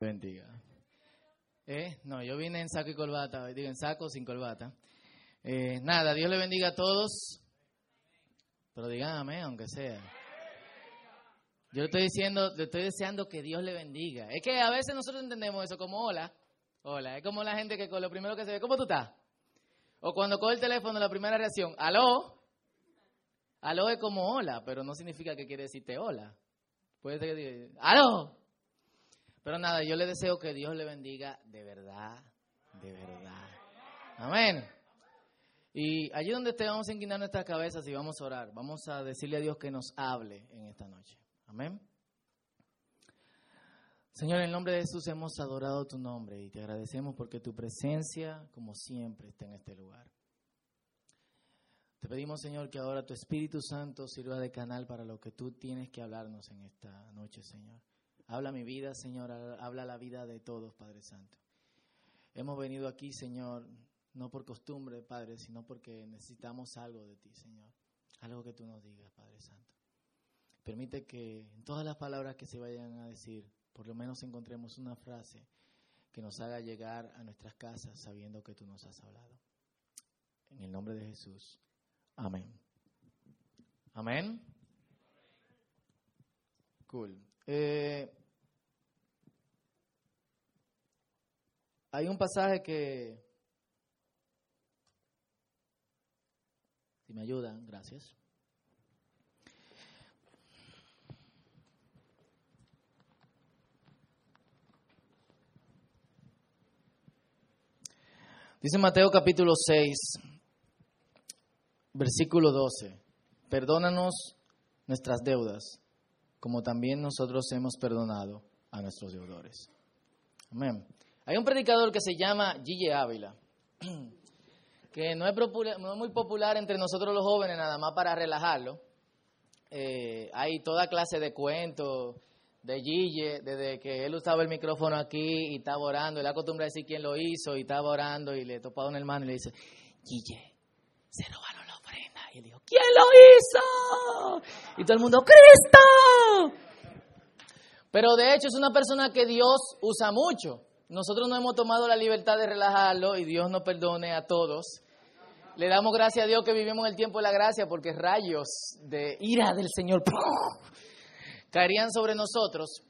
bendiga. Eh, no, yo vine en saco y corbata, digo en saco sin corbata. Eh, nada, Dios le bendiga a todos. Pero díganme, aunque sea. Yo le estoy diciendo, le estoy deseando que Dios le bendiga. Es que a veces nosotros entendemos eso como hola. Hola, es como la gente que con lo primero que se ve, ¿cómo tú estás? O cuando coge el teléfono, la primera reacción, aló. Aló es como hola, pero no significa que quiere decirte hola. Puede ser diga, aló. Pero nada, yo le deseo que Dios le bendiga de verdad, de verdad. Amén. Y allí donde esté vamos a inclinar nuestras cabezas y vamos a orar. Vamos a decirle a Dios que nos hable en esta noche. Amén. Señor, en el nombre de Jesús hemos adorado tu nombre y te agradecemos porque tu presencia, como siempre, está en este lugar. Te pedimos, Señor, que ahora tu Espíritu Santo sirva de canal para lo que tú tienes que hablarnos en esta noche, Señor. Habla mi vida, Señor, habla la vida de todos, Padre Santo. Hemos venido aquí, Señor, no por costumbre, Padre, sino porque necesitamos algo de ti, Señor. Algo que tú nos digas, Padre Santo. Permite que en todas las palabras que se vayan a decir, por lo menos encontremos una frase que nos haga llegar a nuestras casas sabiendo que tú nos has hablado. En el nombre de Jesús. Amén. Amén. Cool. Eh, Hay un pasaje que, si me ayudan, gracias. Dice Mateo capítulo 6, versículo 12, perdónanos nuestras deudas, como también nosotros hemos perdonado a nuestros deudores. Amén. Hay un predicador que se llama Gille Ávila, que no es, muy popular entre nosotros los jóvenes, nada más para relajarlo. Eh, hay toda clase de cuentos de Gille, desde que él usaba el micrófono aquí y estaba orando, él acostumbra a decir quién lo hizo y estaba orando y le topaba a un hermano y le dice, Gille, se robaron la ofrenda. Y él dijo, ¿quién lo hizo? Y todo el mundo, Cristo. Pero de hecho es una persona que Dios usa mucho. Nosotros no hemos tomado la libertad de relajarlo y Dios nos perdone a todos. Le damos gracias a Dios que vivimos el tiempo de la gracia porque rayos de ira del Señor caerían sobre nosotros.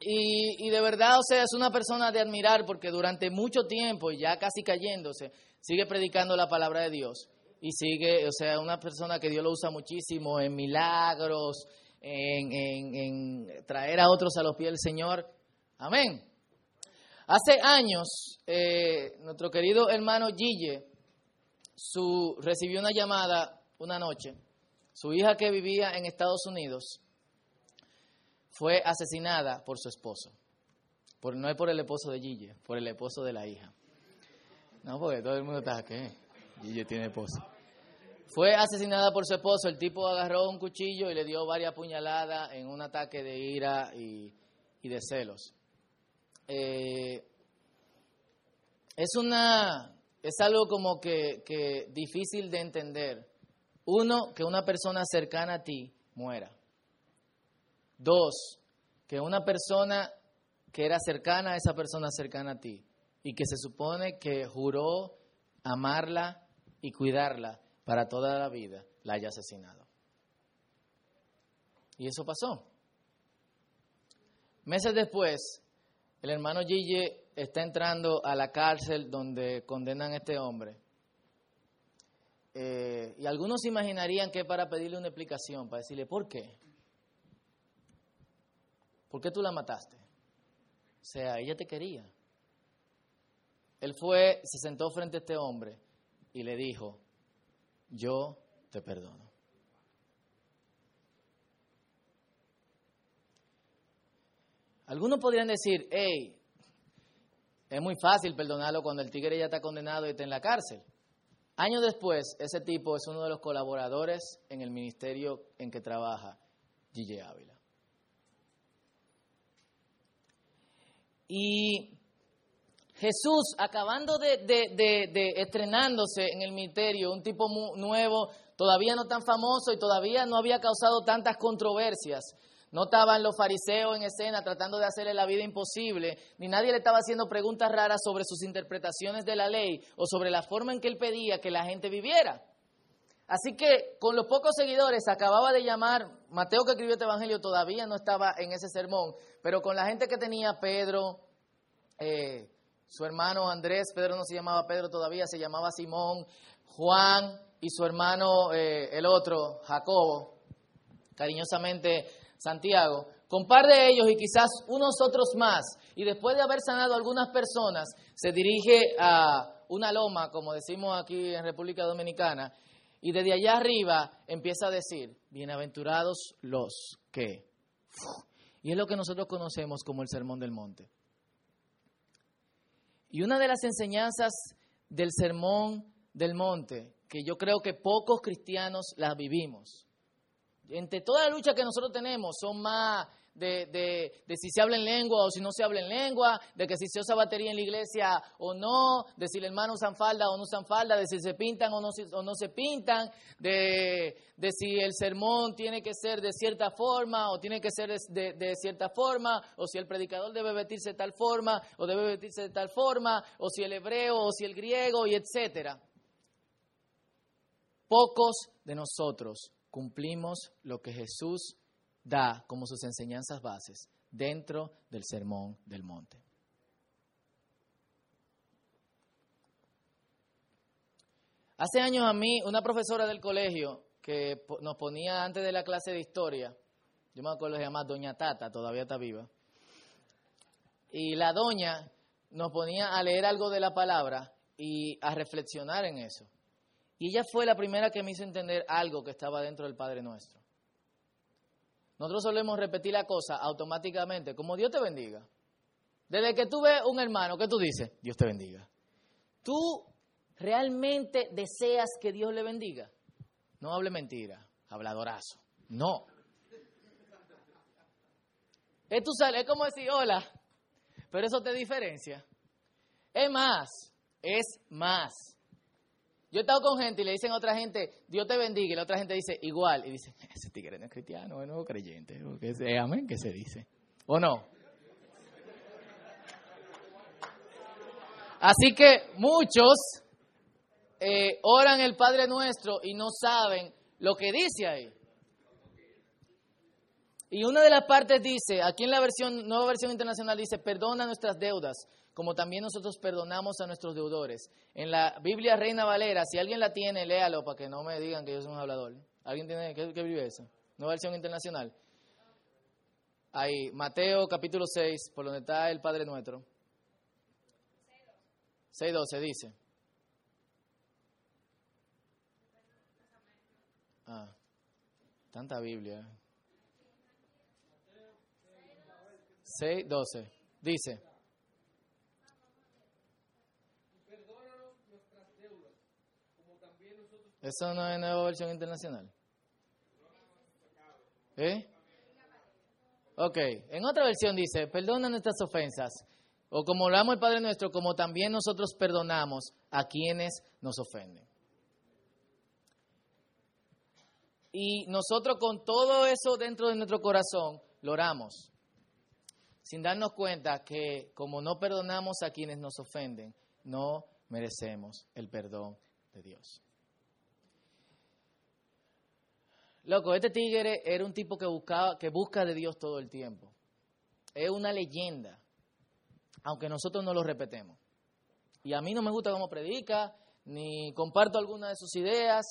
Y, de verdad, o sea, es una persona de admirar porque durante mucho tiempo, ya casi cayéndose, sigue predicando la palabra de Dios. Y sigue, o sea, una persona que Dios lo usa muchísimo en milagros, en traer a otros a los pies del Señor. Amén. Hace años, eh, nuestro querido hermano Gille su, recibió una llamada una noche. Su hija que vivía en Estados Unidos fue asesinada por su esposo. Por, no es por el esposo de Gille, por el esposo de la hija. No, porque todo el mundo está aquí. Gille tiene esposo. Fue asesinada por su esposo. El tipo agarró un cuchillo y le dio varias puñaladas en un ataque de ira y de celos. Eh, es una es algo como que, que difícil de entender. Uno, que una persona cercana a ti muera. Dos, que una persona que era cercana a esa persona cercana a ti y que se supone que juró amarla y cuidarla para toda la vida, la haya asesinado. Y eso pasó. Meses después, el hermano Gille está entrando a la cárcel donde condenan a este hombre. Eh, y algunos imaginarían que para pedirle una explicación, para decirle, ¿por qué? ¿Por qué tú la mataste? O sea, ella te quería. Él fue, se sentó frente a este hombre y le dijo, yo te perdono. Algunos podrían decir, hey, es muy fácil perdonarlo cuando el tigre ya está condenado y está en la cárcel. Años después, ese tipo es uno de los colaboradores en el ministerio en que trabaja Gille Ávila. Y Jesús, acabando de, de, estrenándose en el ministerio, un tipo nuevo, todavía no tan famoso y todavía no había causado tantas controversias, no estaban los fariseos en escena tratando de hacerle la vida imposible, ni nadie le estaba haciendo preguntas raras sobre sus interpretaciones de la ley o sobre la forma en que él pedía que la gente viviera. Así que con los pocos seguidores acababa de llamar, Mateo que escribió este Evangelio todavía no estaba en ese sermón, pero con la gente que tenía Pedro, eh, su hermano Andrés, Pedro no se llamaba Pedro todavía, se llamaba Simón, Juan y su hermano eh, el otro, Jacobo, cariñosamente Santiago, con par de ellos y quizás unos otros más, y después de haber sanado a algunas personas, se dirige a una loma, como decimos aquí en República Dominicana, y desde allá arriba empieza a decir, bienaventurados los que. Y es lo que nosotros conocemos como el Sermón del Monte. Y una de las enseñanzas del Sermón del Monte, que yo creo que pocos cristianos las vivimos, entre toda la lucha que nosotros tenemos, son más de, si se habla en lengua o si no se habla en lengua, de que si se usa batería en la iglesia o no, de si el hermano usan falda o no usan falda, de si se pintan o no, se pintan, de, de, si el sermón tiene que ser de cierta forma o tiene que ser de, de, cierta forma, o si el predicador debe vestirse de tal forma o debe vestirse de tal forma, o si el hebreo o si el griego y etcétera. Pocos de nosotros cumplimos lo que Jesús da como sus enseñanzas bases dentro del Sermón del Monte. Hace años a mí, una profesora del colegio que nos ponía antes de la clase de historia, yo me acuerdo se llama Doña Tata, todavía está viva, y la doña nos ponía a leer algo de la palabra y a reflexionar en eso. Y ella fue la primera que me hizo entender algo que estaba dentro del Padre Nuestro. Nosotros solemos repetir la cosa automáticamente, como Dios te bendiga. Desde que tú ves un hermano, ¿qué tú dices? Dios te bendiga. ¿Tú realmente deseas que Dios le bendiga? No hable mentira, habladorazo. No. Es, tú es como decir hola, pero eso te diferencia. Es más, es más. Yo he estado con gente y le dicen a otra gente, Dios te bendiga, y la otra gente dice igual. Y dice, ese tigre no es cristiano, es nuevo creyente. Porque es amén que se dice. ¿O no? Así que muchos eh, oran el Padre Nuestro y no saben lo que dice ahí. Y una de las partes dice, aquí en la versión, nueva versión internacional dice, perdona nuestras deudas, como también nosotros perdonamos a nuestros deudores. En la Biblia Reina Valera, si alguien la tiene, léalo para que no me digan que yo soy un hablador. ¿Alguien tiene qué, qué vive eso? Nueva versión internacional. Ahí, Mateo capítulo 6, por donde está el Padre Nuestro. 6.12 dice. Ah, tanta Biblia. 6.12 dice. Eso no es nueva versión internacional. ¿Eh? Ok, en otra versión dice, perdona nuestras ofensas, o como hablamos el Padre Nuestro, como también nosotros perdonamos a quienes nos ofenden. Y nosotros con todo eso dentro de nuestro corazón, lo oramos, sin darnos cuenta que como no perdonamos a quienes nos ofenden, no merecemos el perdón de Dios. Loco, este tigre era un tipo que buscaba, que busca de Dios todo el tiempo. Es una leyenda, aunque nosotros no lo repetemos. Y a mí no me gusta cómo predica, ni comparto alguna de sus ideas.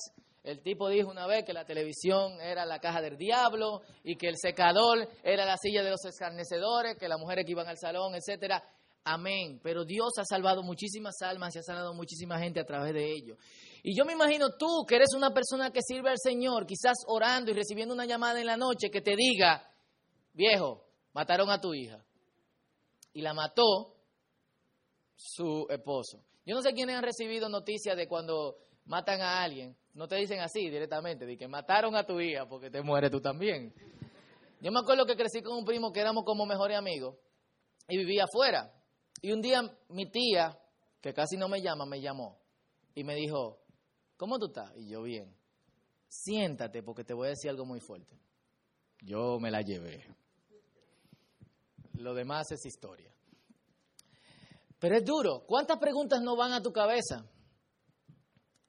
El tipo dijo una vez que la televisión era la caja del diablo y que el secador era la silla de los escarnecedores, que las mujeres que iban al salón, etcétera. Amén. Pero Dios ha salvado muchísimas almas y ha sanado muchísima gente a través de ello. Y yo me imagino tú, que eres una persona que sirve al Señor, quizás orando y recibiendo una llamada en la noche que te diga, viejo, mataron a tu hija. Y la mató su esposo. Yo no sé quiénes han recibido noticias de cuando matan a alguien. No te dicen así directamente, de que mataron a tu hija porque te mueres tú también. Yo me acuerdo que crecí con un primo que éramos como mejores amigos y vivía afuera. Y un día mi tía, que casi no me llama, me llamó y me dijo, ¿cómo tú estás? Y yo bien, siéntate porque te voy a decir algo muy fuerte. yo me la llevé. Lo demás es historia. Pero es duro. ¿Cuántas preguntas no van a tu cabeza?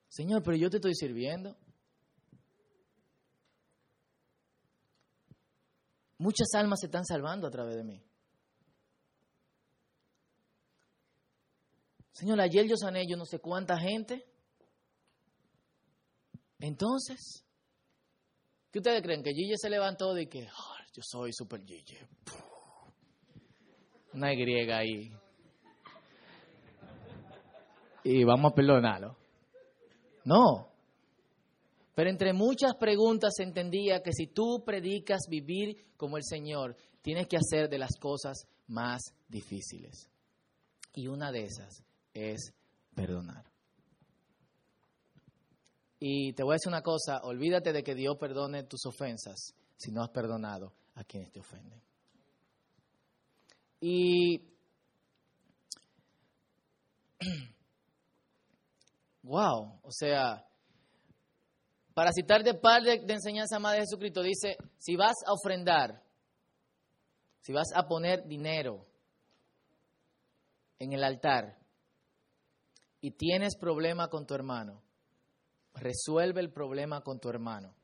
Señor, pero yo te estoy sirviendo. Muchas almas se están salvando a través de mí. Señor, ayer yo sané yo no sé cuánta gente. Entonces, ¿qué ustedes creen? Que Gille se levantó de que yo soy super Gille. Una griega ahí. Y vamos a perdonarlo. No. Pero entre muchas preguntas entendía que si tú predicas vivir como el Señor, tienes que hacer de las cosas más difíciles. Y una de esas es perdonar. Y te voy a decir una cosa, olvídate de que Dios perdone tus ofensas si no has perdonado a quienes te ofenden. Y wow, o sea, para citar de par de, enseñanza más de Jesucristo, dice, si vas a ofrendar, si vas a poner dinero en el altar y tienes problema con tu hermano, resuelve el problema con tu hermano.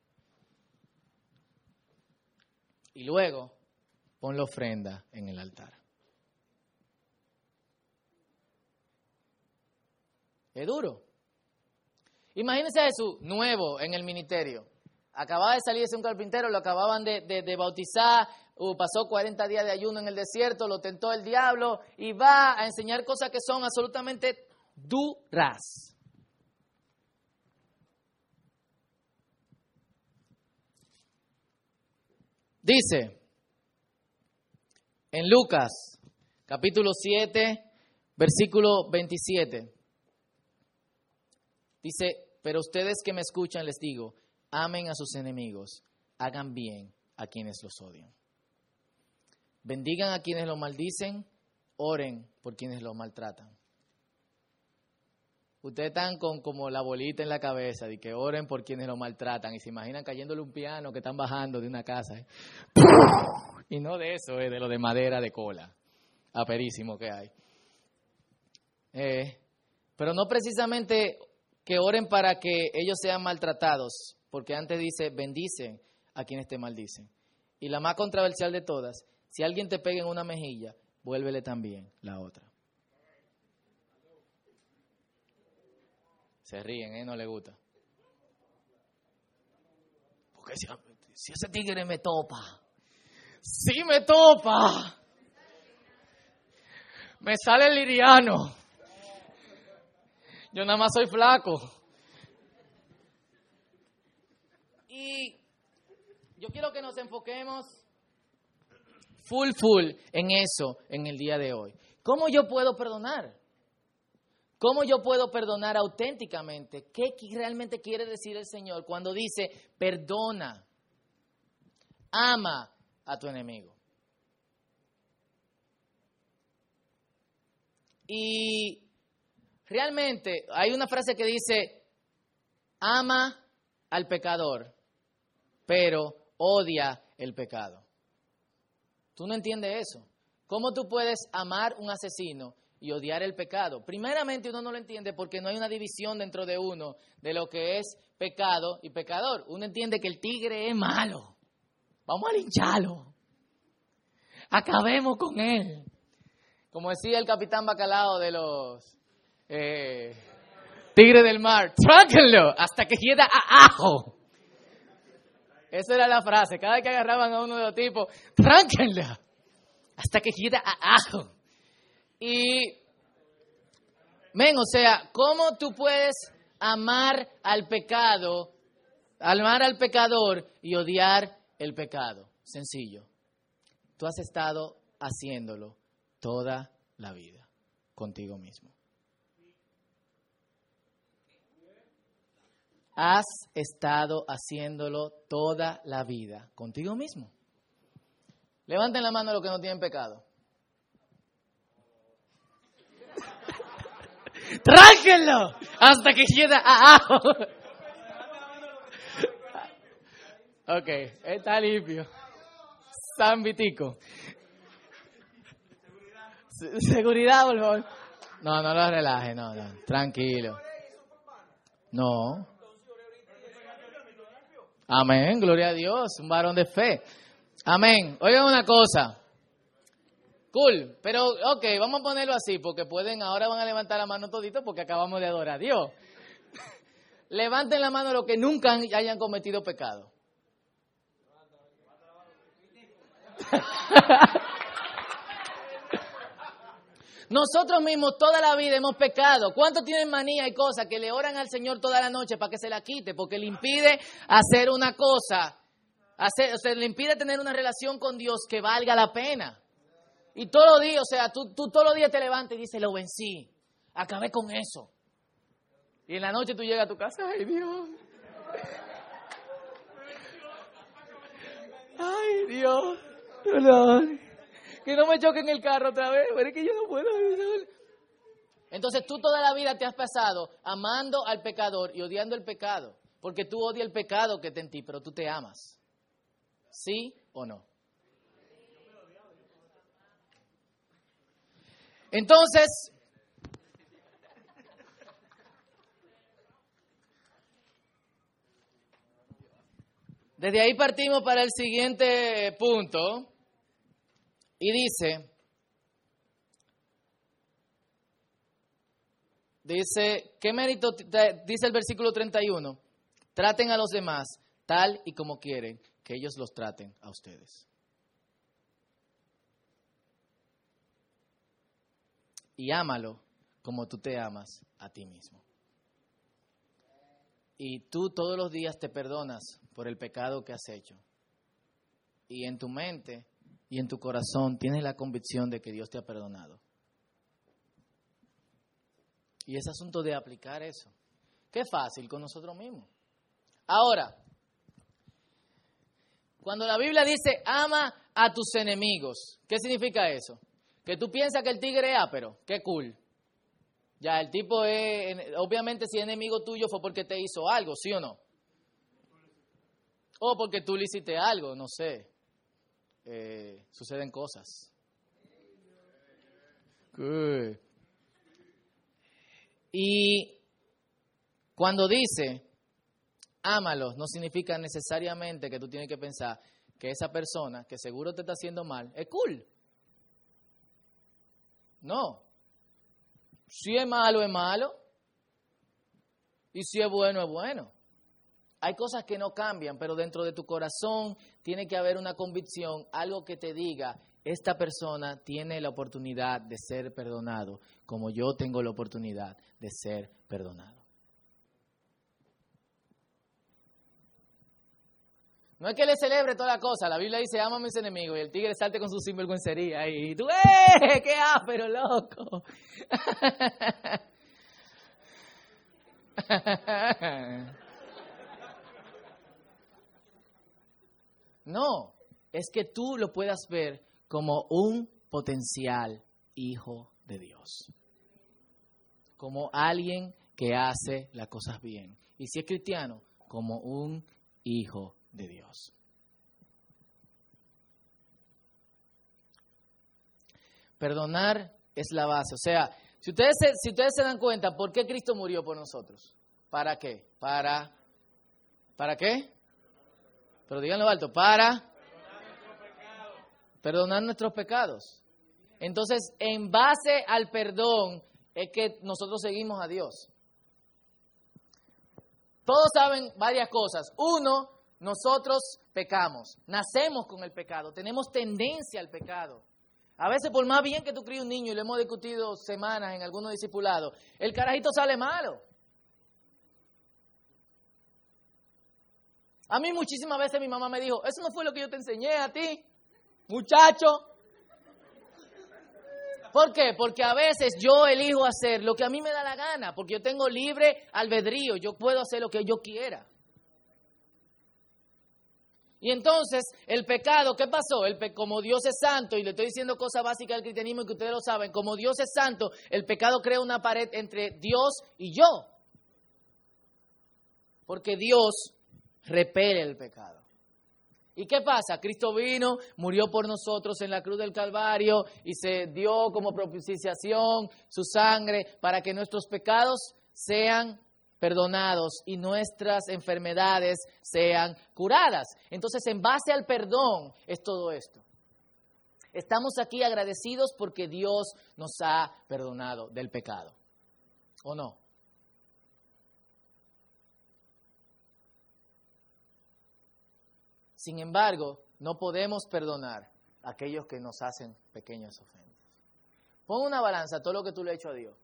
Y luego pon la ofrenda en el altar. Es duro. Imagínense a Jesús, nuevo en el ministerio. Acababa de salir de un carpintero, lo acababan de, bautizar, uh, pasó 40 días de ayuno en el desierto, lo tentó el diablo y va a enseñar cosas que son absolutamente duras. Dice en Lucas capítulo 7, versículo 27. Dice, pero ustedes que me escuchan les digo, amen a sus enemigos, hagan bien a quienes los odian. Bendigan a quienes los maldicen, oren por quienes los maltratan. Ustedes están con como la bolita en la cabeza de que oren por quienes los maltratan y se imaginan cayéndole un piano que están bajando de una casa. ¿eh? Y no de eso, es de lo de madera de cola, aperísimo que hay. Eh, pero no precisamente que oren para que ellos sean maltratados, porque antes dice, bendicen a quienes te maldicen. Y la más controversial de todas, si alguien te pega en una mejilla, vuélvele también la otra. Se ríen, ¿eh? No le gusta. Porque si, ese tigre me topa, si me topa, me sale el liriano. Yo nada más soy flaco. Y yo quiero que nos enfoquemos full, full en eso en el día de hoy. ¿Cómo yo puedo perdonar? ¿Cómo yo puedo perdonar auténticamente? ¿Qué realmente quiere decir el Señor cuando dice perdona, ama a tu enemigo? Y Realmente hay una frase que dice, ama al pecador, pero odia el pecado. ¿Tú no entiendes eso? ¿Cómo tú puedes amar un asesino y odiar el pecado? Primeramente uno no lo entiende porque no hay una división dentro de uno de lo que es pecado y pecador. Uno entiende que el tigre es malo. Vamos a lincharlo. Acabemos con él. Como decía el capitán Bacalao de los eh, tigre del mar, tráquenlo hasta que queda a ajo. Esa era la frase. Cada vez que agarraban a uno de los tipos, tráquenlo hasta que queda a ajo. Y, ven, o sea, ¿cómo tú puedes amar al pecado, amar al pecador y odiar el pecado? Sencillo. Tú has estado haciéndolo toda la vida contigo mismo. Has estado haciéndolo toda la vida contigo mismo. Levanten la mano los que no tienen pecado. ¡Tráquenlo! Hasta que quede abajo. ok, está limpio. San Vitico. Seguridad. No, no lo relaje, no, no. Tranquilo. No. Amén, gloria a Dios, un varón de fe. Amén. Oigan una cosa. Cool, pero ok, vamos a ponerlo así, porque pueden, ahora van a levantar la mano todito porque acabamos de adorar a Dios. Levanten la mano los que nunca hayan cometido pecado. Nosotros mismos toda la vida hemos pecado. ¿Cuántos tienen manía y cosas que le oran al Señor toda la noche para que se la quite? Porque le impide hacer una cosa, hacer, o sea, le impide tener una relación con Dios que valga la pena. Y todos los días, o sea, tú, tú todos los días te levantas y dices, lo vencí, acabé con eso. Y en la noche tú llegas a tu casa, ay Dios. Ay Dios, que no me choque en el carro otra vez, pero es que yo no puedo. Entonces tú toda la vida te has pasado amando al pecador y odiando el pecado, porque tú odias el pecado que está en ti, pero tú te amas. ¿Sí o no? Entonces, desde ahí partimos para el siguiente punto, y dice, dice, ¿qué mérito dice el versículo 31? Traten a los demás tal y como quieren que ellos los traten a ustedes. Y ámalo como tú te amas a ti mismo. Y tú todos los días te perdonas por el pecado que has hecho. Y en tu mente y en tu corazón tienes la convicción de que Dios te ha perdonado. Y es asunto de aplicar eso. Qué fácil con nosotros mismos. Ahora, cuando la Biblia dice ama a tus enemigos, ¿qué significa eso? Que tú piensas que el tigre es ápero, qué cool. Ya, el tipo es, obviamente si es enemigo tuyo fue porque te hizo algo, ¿sí o no? O porque tú le hiciste algo, no sé. Eh, suceden cosas. Y cuando dice, ámalos, no significa necesariamente que tú tienes que pensar que esa persona que seguro te está haciendo mal es cool. No. Si es malo, es malo. Y si es bueno, es bueno. Hay cosas que no cambian, pero dentro de tu corazón tiene que haber una convicción, algo que te diga, esta persona tiene la oportunidad de ser perdonado, como yo tengo la oportunidad de ser perdonado. No es que le celebre toda la cosa, la Biblia dice, ama a mis enemigos, y el tigre salte con su sinvergüencería, y tú, ¡eh! ¡Qué ápero, loco! No, es que tú lo puedas ver como un potencial hijo de Dios. Como alguien que hace las cosas bien. Y si es cristiano, como un hijo de Dios. Perdonar es la base. O sea, si ustedes, se, si ustedes se dan cuenta, ¿por qué Cristo murió por nosotros? ¿Para qué? Para, ¿para qué? Pero díganlo alto, para perdonar nuestros pecados. Entonces, en base al perdón es que nosotros seguimos a Dios. Todos saben varias cosas. Uno, nosotros pecamos, nacemos con el pecado, tenemos tendencia al pecado. A veces, por más bien que tú críes un niño, y lo hemos discutido semanas en algunos discipulados, el carajito sale malo. A mí muchísimas veces mi mamá me dijo, eso no fue lo que yo te enseñé a ti, muchacho. ¿Por qué? Porque a veces yo elijo hacer lo que a mí me da la gana, porque yo tengo libre albedrío, yo puedo hacer lo que yo quiera. Y entonces, el pecado, ¿qué pasó? El como Dios es santo, y le estoy diciendo cosas básicas del cristianismo que ustedes lo saben, como Dios es santo, el pecado crea una pared entre Dios y yo. Porque Dios repele el pecado. ¿Y qué pasa? Cristo vino, murió por nosotros en la cruz del Calvario y se dio como propiciación su sangre para que nuestros pecados sean perdonados y nuestras enfermedades sean curadas. Entonces, en base al perdón es todo esto. Estamos aquí agradecidos porque Dios nos ha perdonado del pecado. ¿O no? Sin embargo, no podemos perdonar a aquellos que nos hacen pequeñas ofensas. Pon una balanza todo lo que tú le has hecho a Dios.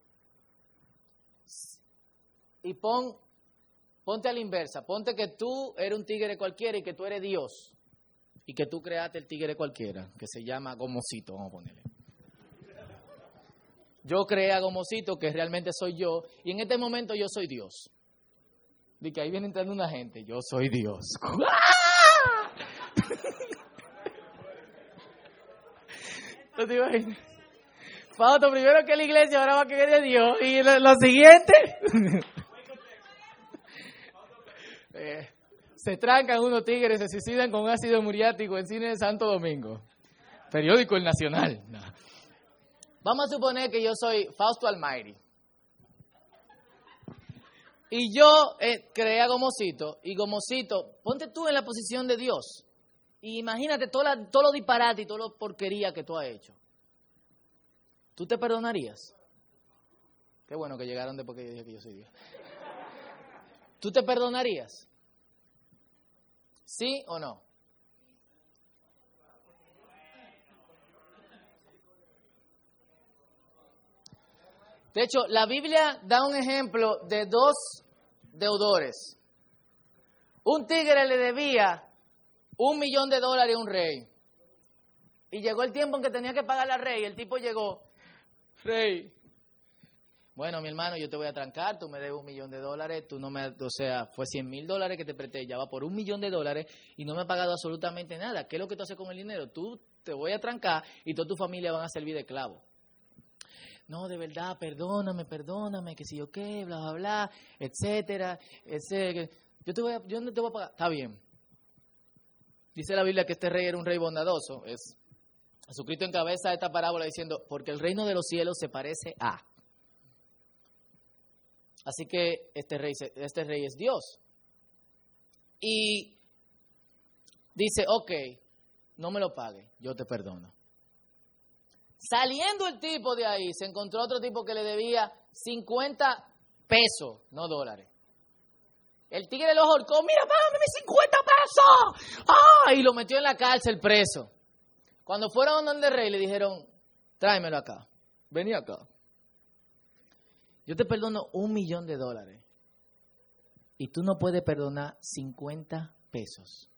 Y pon, ponte a la inversa. Ponte que tú eres un tigre cualquiera y que tú eres Dios. Y que tú creaste el tigre cualquiera, que se llama Gomosito, vamos a ponerle. Yo creé a Gomosito, que realmente soy yo, y en este momento yo soy Dios. Y que ahí viene entrando una gente, yo soy Dios. ¿No te imaginas? Fausto, primero que la iglesia, ahora va a querer de Dios. Y lo, siguiente. Eh, se trancan unos tigres, se suicidan con ácido muriático en cine de Santo Domingo. Periódico El Nacional. Vamos a suponer que yo soy Fausto Almighty. Y yo eh, creé a Gomosito. Y Gomosito, ponte tú en la posición de Dios. Y imagínate todo, la, todo lo disparate y toda la porquería que tú has hecho. ¿Tú te perdonarías? Qué bueno que llegaron después que yo dije que yo soy Dios. ¿Tú te perdonarías? ¿Sí o no? De hecho, la Biblia da un ejemplo de dos deudores. Un tigre le debía un millón de dólares a un rey. Y llegó el tiempo en que tenía que pagarle al rey. El tipo llegó, rey, bueno, mi hermano, yo te voy a trancar, tú me debes un millón de dólares, tú no me, o sea, fue 100 mil dólares que te presté, ya va por un millón de dólares y no me ha pagado absolutamente nada. ¿Qué es lo que tú haces con el dinero? Tú te voy a trancar y toda tu familia van a servir de clavo. No, de verdad, perdóname, perdóname, que si yo qué, bla, bla, bla, etcétera, etcétera. Yo, te voy yo no te voy a pagar. Está bien, Dice la Biblia que este rey era un rey bondadoso. Es, Jesucristo encabeza esta parábola diciendo, porque el reino de los cielos se parece a. Así que este rey, este rey es Dios. Y dice, ok, no me lo pague, yo te perdono. Saliendo el tipo de ahí, se encontró otro tipo que le debía 50 pesos, no dólares. El tigre lo ahorcó, mira, págame mis 50 pesos. ¡Ah! Y lo metió en la cárcel preso. Cuando fueron donde el rey le dijeron, tráemelo acá, vení acá. Yo te perdono un millón de dólares. Y tú no puedes perdonar 50 pesos.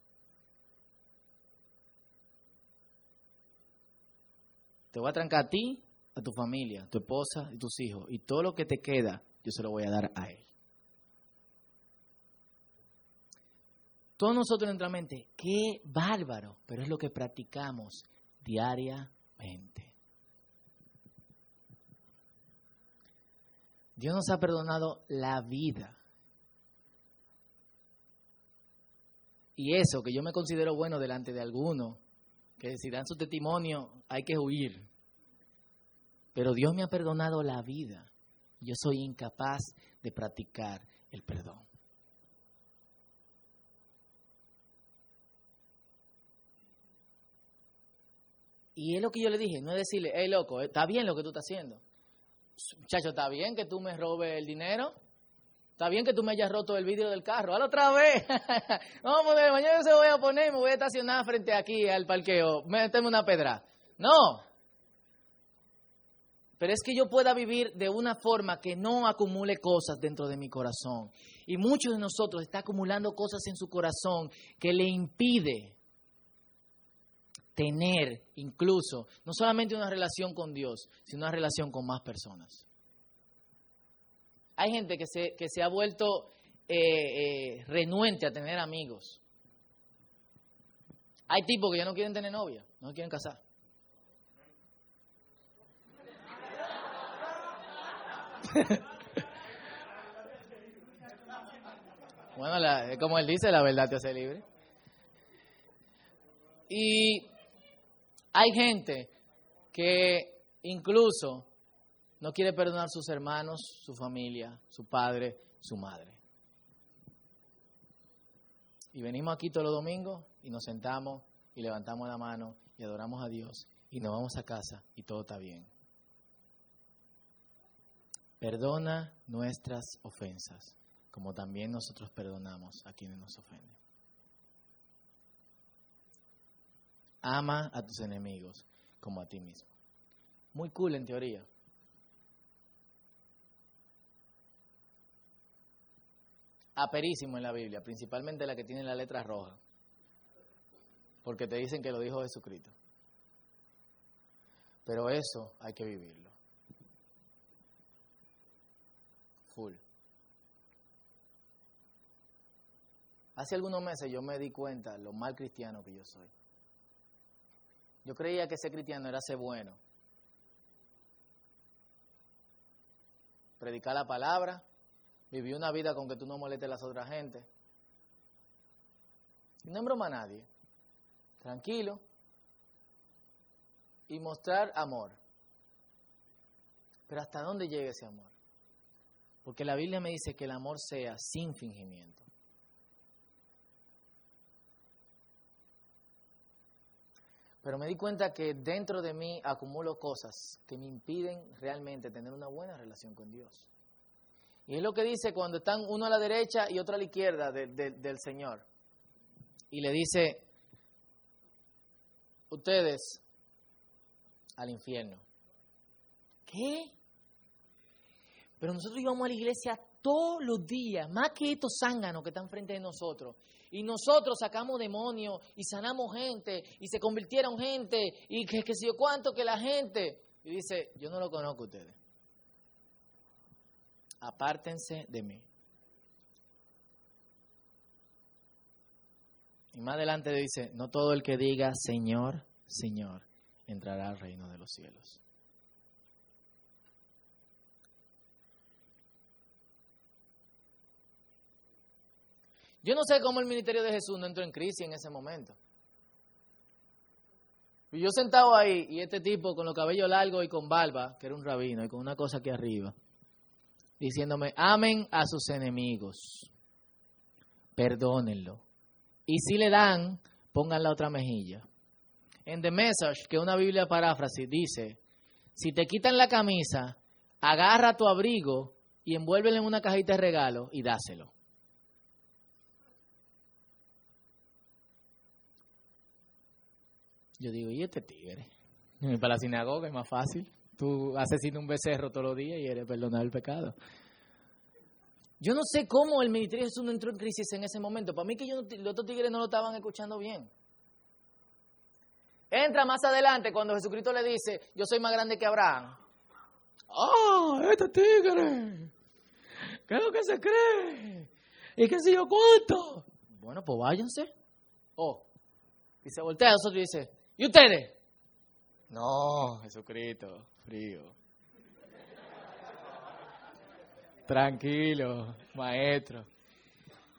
Te voy a trancar a ti, a tu familia, tu esposa y tus hijos. Y todo lo que te queda, yo se lo voy a dar a él. Todos nosotros en nuestra mente, qué bárbaro, pero es lo que practicamos diariamente. Dios nos ha perdonado la vida. Y eso, que yo me considero bueno delante de algunos, que si dan su testimonio hay que huir. Pero Dios me ha perdonado la vida. Yo soy incapaz de practicar el perdón. Y es lo que yo le dije, no es decirle, hey loco, está bien lo que tú estás haciendo. Muchacho, está bien que tú me robes el dinero. Está bien que tú me hayas roto el vidrio del carro. Hazlo otra vez. A ver, mañana se voy a poner y me voy a estacionar frente aquí al parqueo. Méteme una pedra. No. Pero es que yo pueda vivir de una forma que no acumule cosas dentro de mi corazón. Y muchos de nosotros están acumulando cosas en su corazón que le impide tener incluso no solamente una relación con Dios, sino una relación con más personas. Hay gente que se, que se ha vuelto eh, eh, renuente a tener amigos. Hay tipos que ya no quieren tener novia, no quieren casar. bueno, como él dice, la verdad te hace libre. Y hay gente que incluso no quiere perdonar a sus hermanos, su familia, su padre, su madre. Y venimos aquí todos los domingos y nos sentamos y levantamos la mano y adoramos a Dios y nos vamos a casa y todo está bien. Perdona nuestras ofensas, como también nosotros perdonamos a quienes nos ofenden. Ama a tus enemigos como a ti mismo. Muy cool en teoría. Aperísimo en la Biblia, principalmente la que tiene la letra roja, porque te dicen que lo dijo Jesucristo. Pero eso hay que vivirlo. Full. Hace algunos meses yo me di cuenta lo mal cristiano que yo soy. Yo creía que ser cristiano era ser bueno. Predicar la palabra, vivir una vida con que tú no molestes a las otras gente. No broma a nadie. Tranquilo. Y mostrar amor. Pero ¿hasta dónde llega ese amor? Porque la Biblia me dice que el amor sea sin fingimiento. Pero me di cuenta que dentro de mí acumulo cosas que me impiden realmente tener una buena relación con Dios. Y es lo que dice cuando están uno a la derecha y otro a la izquierda del Señor. Y le dice, ustedes al infierno. ¿Qué? Pero nosotros íbamos a la iglesia todos los días, más que estos zánganos que están frente de nosotros. Y nosotros sacamos demonios y sanamos gente y se convirtieron gente y que, que cuánto que la gente. Y dice, yo no lo conozco a ustedes. Apártense de mí. Y más adelante dice, no todo el que diga Señor, Señor, entrará al reino de los cielos. Yo no sé cómo el ministerio de Jesús no entró en crisis en ese momento. Y yo sentado ahí y este tipo con los cabellos largos y con barba, que era un rabino, y con una cosa aquí arriba, diciéndome, amen a sus enemigos, perdónenlo. Y si le dan, pongan la otra mejilla. En The Message, que es una Biblia paráfrasis, dice, si te quitan la camisa, agarra tu abrigo y envuélvelo en una cajita de regalo y dáselo. Yo digo, ¿y este tigre? Para la sinagoga es más fácil. Tú asesinas un becerro todos los días y eres perdonado el pecado. Yo no sé cómo el ministerio de Jesús no entró en crisis en ese momento. Para mí que yo, los otros tigres no lo estaban escuchando bien. Entra más adelante cuando Jesucristo le dice, yo soy más grande que Abraham. ¡Ah, este tigre! ¿Qué es lo que se cree? ¿Y qué sé yo cuánto? Bueno, pues váyanse. Oh. Y se voltea a nosotros y dice, ¿Y ustedes? No, Jesucristo, frío. Tranquilo, maestro.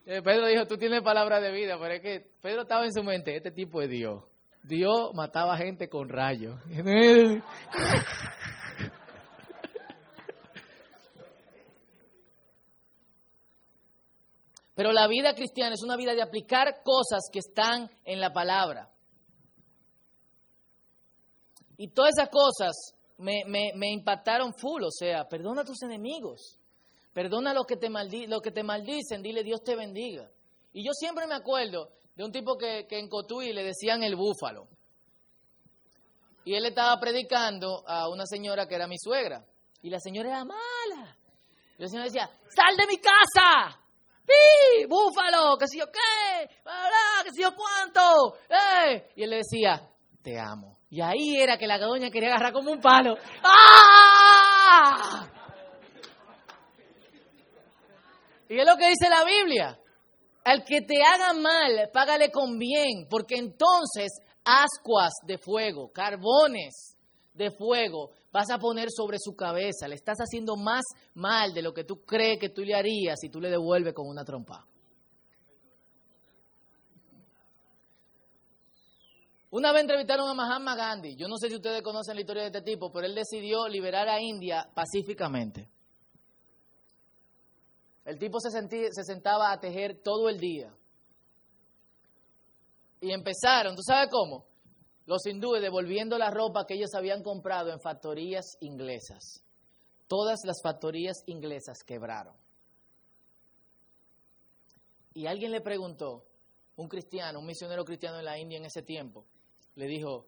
Eh, Pedro dijo, tú tienes palabra de vida, pero es que Pedro estaba en su mente, este tipo es Dios. Dios mataba gente con rayos. Pero la vida cristiana es una vida de aplicar cosas que están en la palabra. Y todas esas cosas me, me, impactaron full, o sea, perdona a tus enemigos, perdona a los que, te lo que te maldicen, dile Dios te bendiga. Y yo siempre me acuerdo de un tipo que, que en Cotuí le decían el búfalo. Y él estaba predicando a una señora que era mi suegra. Y la señora era mala. Y la señora decía, sal de mi casa. ¡Sí! ¡Búfalo! ¿Qué sé yo qué? ¿Qué sé yo cuánto? ¡Eh! Y él le decía, te amo. Y ahí era que la doña quería agarrar como un palo. ¡Ah! Y es lo que dice la Biblia. Al que te haga mal, págale con bien, porque entonces ascuas de fuego, carbones de fuego vas a poner sobre su cabeza. Le estás haciendo más mal de lo que tú crees que tú le harías si tú le devuelves con una trompa. Una vez entrevistaron a Mahatma Gandhi. Yo no sé si ustedes conocen la historia de este tipo, pero él decidió liberar a India pacíficamente. El tipo se, se sentaba a tejer todo el día. Y empezaron, ¿tú sabes cómo? Los hindúes devolviendo la ropa que ellos habían comprado en factorías inglesas. Todas las factorías inglesas quebraron. Y alguien le preguntó, un cristiano, un misionero cristiano en la India en ese tiempo, le dijo,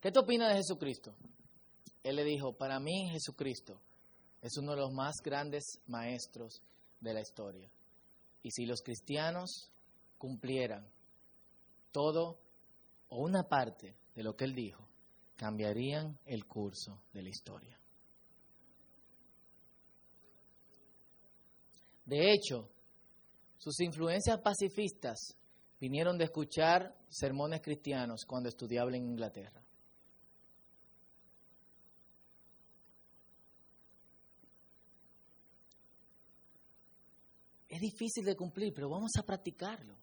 ¿qué te opinas de Jesucristo? Él le dijo, para mí Jesucristo es uno de los más grandes maestros de la historia. Y si los cristianos cumplieran todo o una parte de lo que él dijo, cambiarían el curso de la historia. De hecho, sus influencias pacifistas vinieron de escuchar sermones cristianos cuando estudiaba en Inglaterra. Es difícil de cumplir, pero vamos a practicarlo.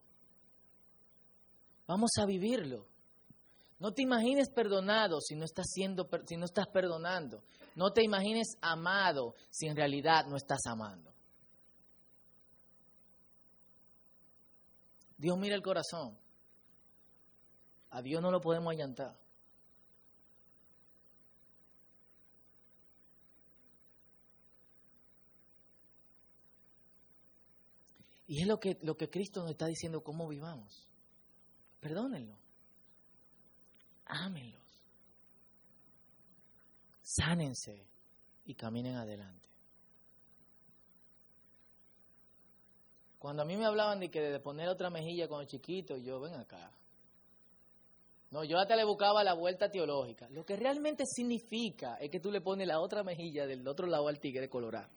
Vamos a vivirlo. No te imagines perdonado si no estás siendo si no estás perdonando. No te imagines amado si en realidad no estás amando. Dios mira el corazón. A Dios no lo podemos allantar. Y es lo que, lo que Cristo nos está diciendo, cómo vivamos. Perdónenlo. Ámenlos. Sánense y caminen adelante. Cuando a mí me hablaban de que de poner otra mejilla el chiquito, yo, ven acá. No, yo hasta le buscaba la vuelta teológica. Lo que realmente significa es que tú le pones la otra mejilla del otro lado al tigre colorado.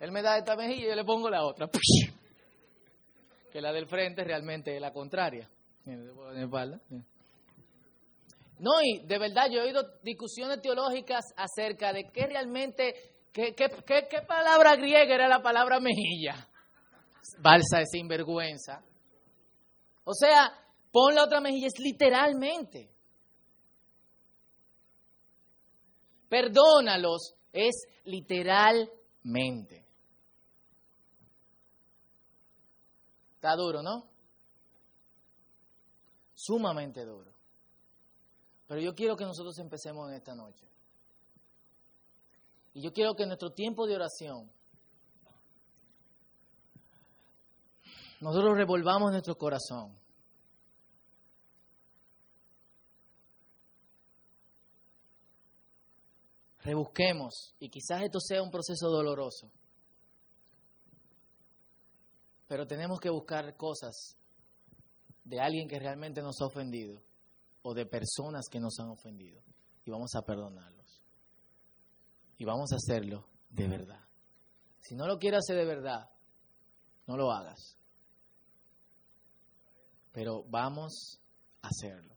Él me da esta mejilla y yo le pongo la otra. Que la del frente realmente es la contraria. No, y de verdad yo he oído discusiones teológicas acerca de qué realmente ¿Qué, palabra griega era la palabra mejilla? Balsa de sinvergüenza. O sea, pon la otra mejilla, es literalmente. Perdónalos, es literalmente. Está duro, ¿no? Sumamente duro. Pero yo quiero que nosotros empecemos en esta noche. Y yo quiero que en nuestro tiempo de oración nosotros revolvamos nuestro corazón. Rebusquemos, y quizás esto sea un proceso doloroso, pero tenemos que buscar cosas de alguien que realmente nos ha ofendido o de personas que nos han ofendido y vamos a perdonarlo y vamos a hacerlo de verdad. Si no lo quieres hacer de verdad, no lo hagas. Pero vamos a hacerlo.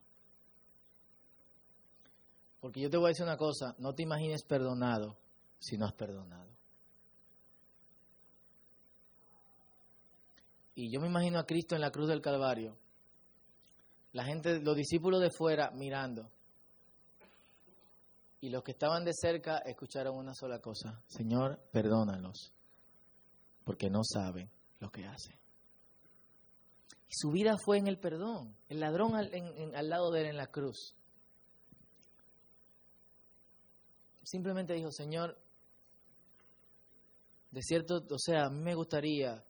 Porque yo te voy a decir una cosa, no te imagines perdonado si no has perdonado. Y yo me imagino a Cristo en la cruz del Calvario, la gente, los discípulos de fuera mirando, y los que estaban de cerca escucharon una sola cosa, Señor, perdónalos, porque no saben lo que hacen. Y su vida fue en el perdón, el ladrón al, al lado de él en la cruz. Simplemente dijo, Señor, de cierto, o sea, a mí me gustaría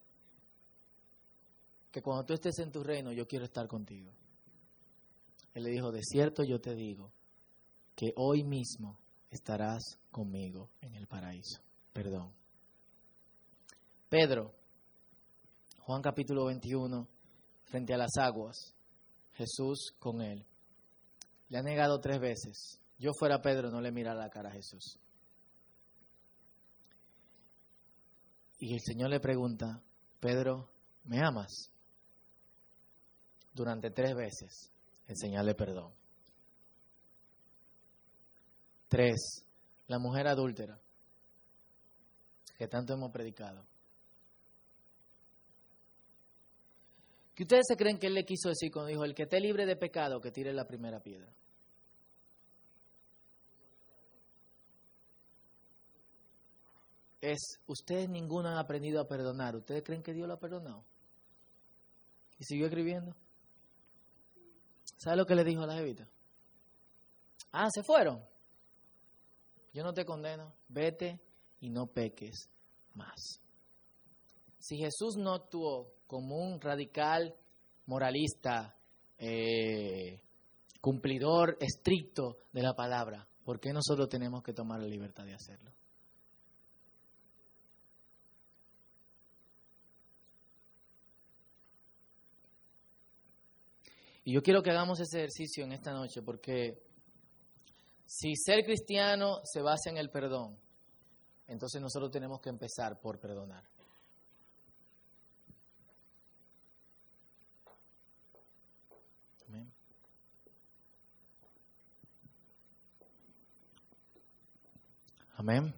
que cuando tú estés en tu reino, yo quiero estar contigo. Él le dijo, de cierto yo te digo, que hoy mismo estarás conmigo en el paraíso. Perdón. Pedro, Juan capítulo 21, frente a las aguas, Jesús con él. Le ha negado tres veces. Yo fuera Pedro, no le mira la cara a Jesús. Y el Señor le pregunta, Pedro, ¿me amas? Durante tres veces, enseñarle perdón. Tres, la mujer adúltera, que tanto hemos predicado. ¿Qué ustedes se creen que él le quiso decir cuando dijo, el que esté libre de pecado, que tire la primera piedra? Es, ustedes ninguno han aprendido a perdonar. ¿Ustedes creen que Dios lo ha perdonado? Y siguió escribiendo. ¿Sabe lo que le dijo a la jevita? Ah, se fueron. Yo no te condeno. Vete y no peques más. Si Jesús no actuó como un radical moralista, eh, cumplidor estricto de la palabra, ¿por qué nosotros tenemos que tomar la libertad de hacerlo? Y yo quiero que hagamos ese ejercicio en esta noche porque si ser cristiano se basa en el perdón, entonces nosotros tenemos que empezar por perdonar. Amén. Amén.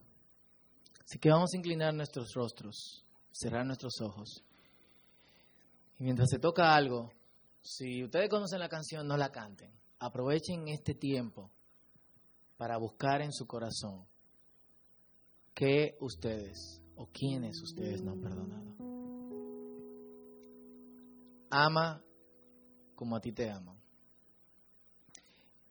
Así que vamos a inclinar nuestros rostros, cerrar nuestros ojos. Y mientras se toca algo, si ustedes conocen la canción, no la canten. Aprovechen este tiempo para buscar en su corazón qué ustedes o quiénes ustedes no han perdonado. Ama como a ti te aman.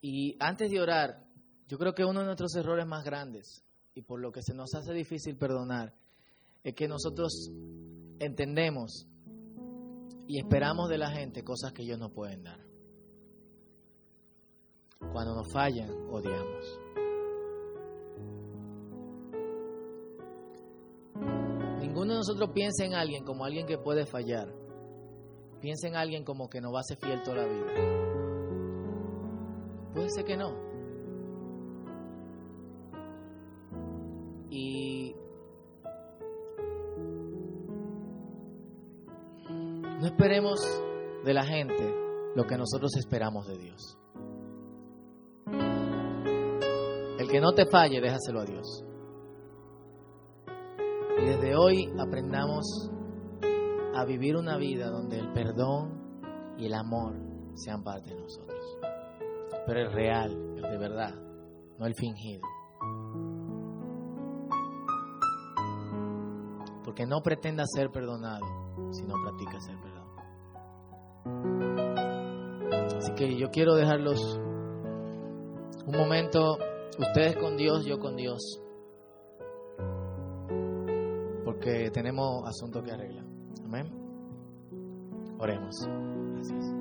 Y antes de orar, yo creo que uno de nuestros errores más grandes y por lo que se nos hace difícil perdonar es que nosotros entendemos y esperamos de la gente cosas que ellos no pueden dar. Cuando nos fallan, odiamos. Ninguno de nosotros piensa en alguien como alguien que puede fallar. Piensa en alguien como que nos va a ser fiel toda la vida. Puede ser que no. Y No esperemos de la gente lo que nosotros esperamos de Dios. Que no te falle, déjaselo a Dios. Y desde hoy aprendamos a vivir una vida donde el perdón y el amor sean parte de nosotros. Pero el real, el de verdad, no el fingido. Porque no pretenda ser perdonado si no practica ser perdonado. Así que yo quiero dejarlos un momento, ustedes con Dios, yo con Dios, porque tenemos asunto que arreglar. Amén. Oremos. Gracias.